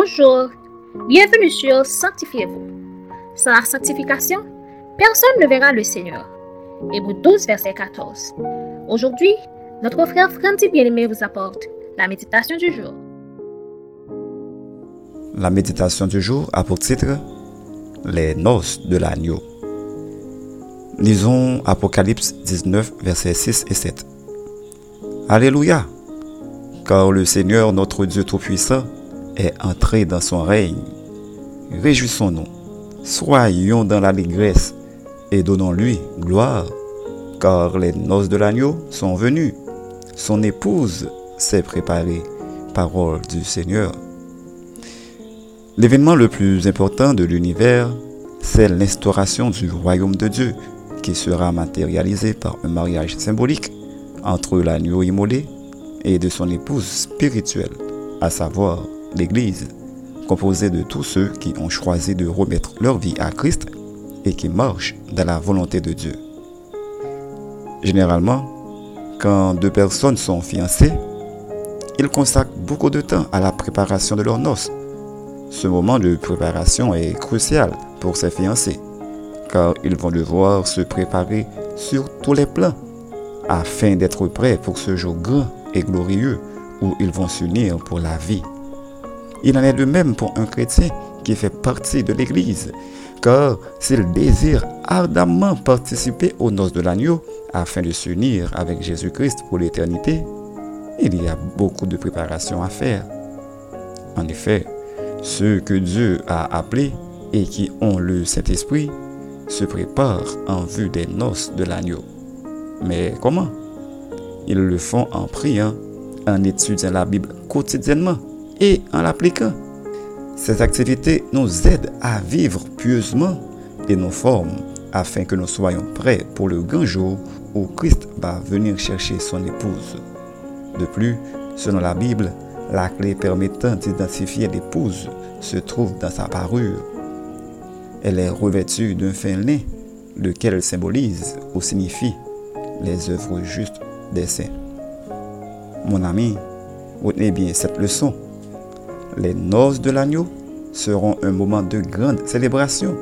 Bonjour, bienvenue sur Sanctifiez-vous. Sans la sanctification, personne ne verra le Seigneur. Hébreu 12, verset 14. Aujourd'hui, notre frère Franti Bien-Aimé vous apporte la méditation du jour. La méditation du jour a pour titre Les noces de l'agneau. Lisons Apocalypse 19, versets 6 et 7. Alléluia, car le Seigneur notre Dieu Tout-Puissant est entré dans son règne. Réjouissons-nous, soyons dans l'allégresse et donnons-lui gloire, car les noces de l'agneau sont venues. Son épouse s'est préparée. Parole du Seigneur. L'événement le plus important de l'univers, c'est l'instauration du royaume de Dieu, qui sera matérialisé par un mariage symbolique entre l'agneau immolé et de son épouse spirituelle, à savoir l'Église, composée de tous ceux qui ont choisi de remettre leur vie à Christ et qui marchent dans la volonté de Dieu. Généralement, quand deux personnes sont fiancées, ils consacrent beaucoup de temps à la préparation de leurs noces. Ce moment de préparation est crucial pour ces fiancés, car ils vont devoir se préparer sur tous les plans afin d'être prêts pour ce jour grand et glorieux où ils vont s'unir pour la vie. Il en est de même pour un chrétien qui fait partie de l'Église, car s'il désire ardemment participer aux noces de l'agneau afin de s'unir avec Jésus-Christ pour l'éternité, il y a beaucoup de préparation à faire. En effet, ceux que Dieu a appelés et qui ont le Saint-Esprit se préparent en vue des noces de l'agneau. Mais comment? Ils le font en priant, en étudiant la Bible quotidiennement et en l'appliquant. Ces activités nous aident à vivre pieusement et nous forment afin que nous soyons prêts pour le grand jour où Christ va venir chercher son épouse. De plus, selon la Bible, la clé permettant d'identifier l'épouse se trouve dans sa parure. Elle est revêtue d'un fin lin, lequel symbolise ou signifie les œuvres justes des saints. Mon ami, retenez bien cette leçon. Les noces de l'agneau seront un moment de grande célébration,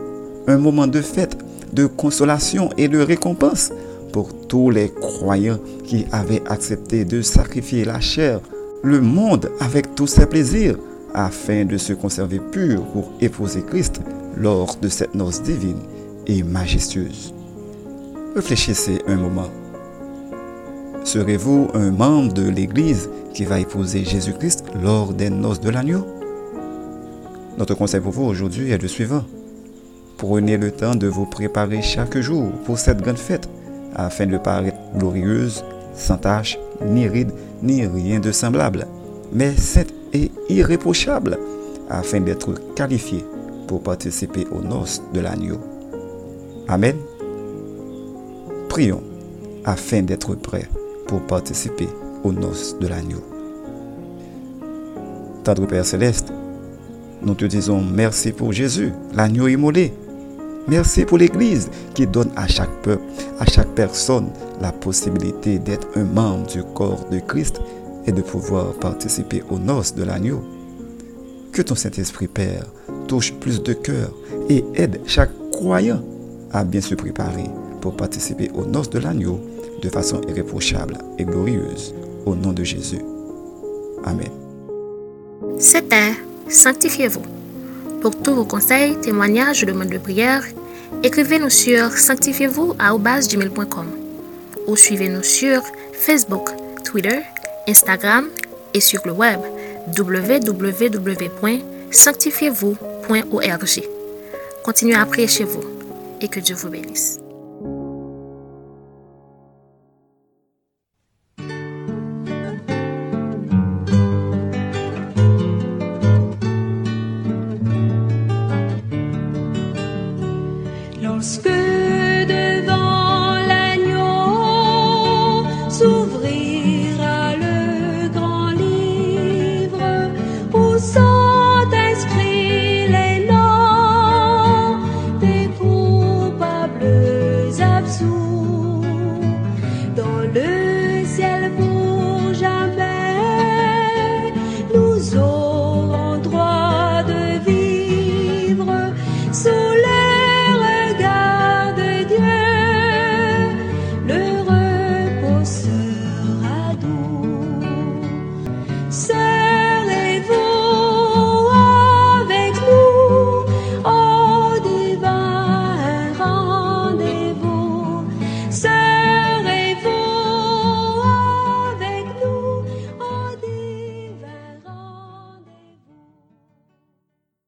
un moment de fête, de consolation et de récompense pour tous les croyants qui avaient accepté de sacrifier la chair, le monde avec tous ses plaisirs, afin de se conserver pur pour épouser Christ lors de cette noce divine et majestueuse. Réfléchissez un moment. Serez-vous un membre de l'Église qui va épouser Jésus-Christ lors des noces de l'agneau? Notre conseil pour vous aujourd'hui est le suivant. Prenez le temps de vous préparer chaque jour pour cette grande fête afin de paraître glorieuse, sans tache, ni ride, ni rien de semblable, mais sainte et irréprochable afin d'être qualifié pour participer aux noces de l'agneau. Amen. Prions afin d'être prêts pour participer aux noces de l'agneau. Tendre Père Céleste, nous te disons merci pour Jésus, l'agneau immolé. Merci pour l'Église qui donne à chaque peuple, à chaque personne la possibilité d'être un membre du corps de Christ et de pouvoir participer aux noces de l'agneau. Que ton Saint-Esprit Père touche plus de cœur et aide chaque croyant à bien se préparer pour participer aux noces de l'agneau de façon irréprochable et glorieuse. Au nom de Jésus. Amen. C'était Sanctifiez-vous. Pour tous vos conseils, témoignages ou demandes de prière, écrivez-nous sur sanctifiez-vous ou suivez-nous sur Facebook, Twitter, Instagram et sur le web www.sanctifiez-vous.org. Continuez à prier chez vous et que Dieu vous bénisse. 你。say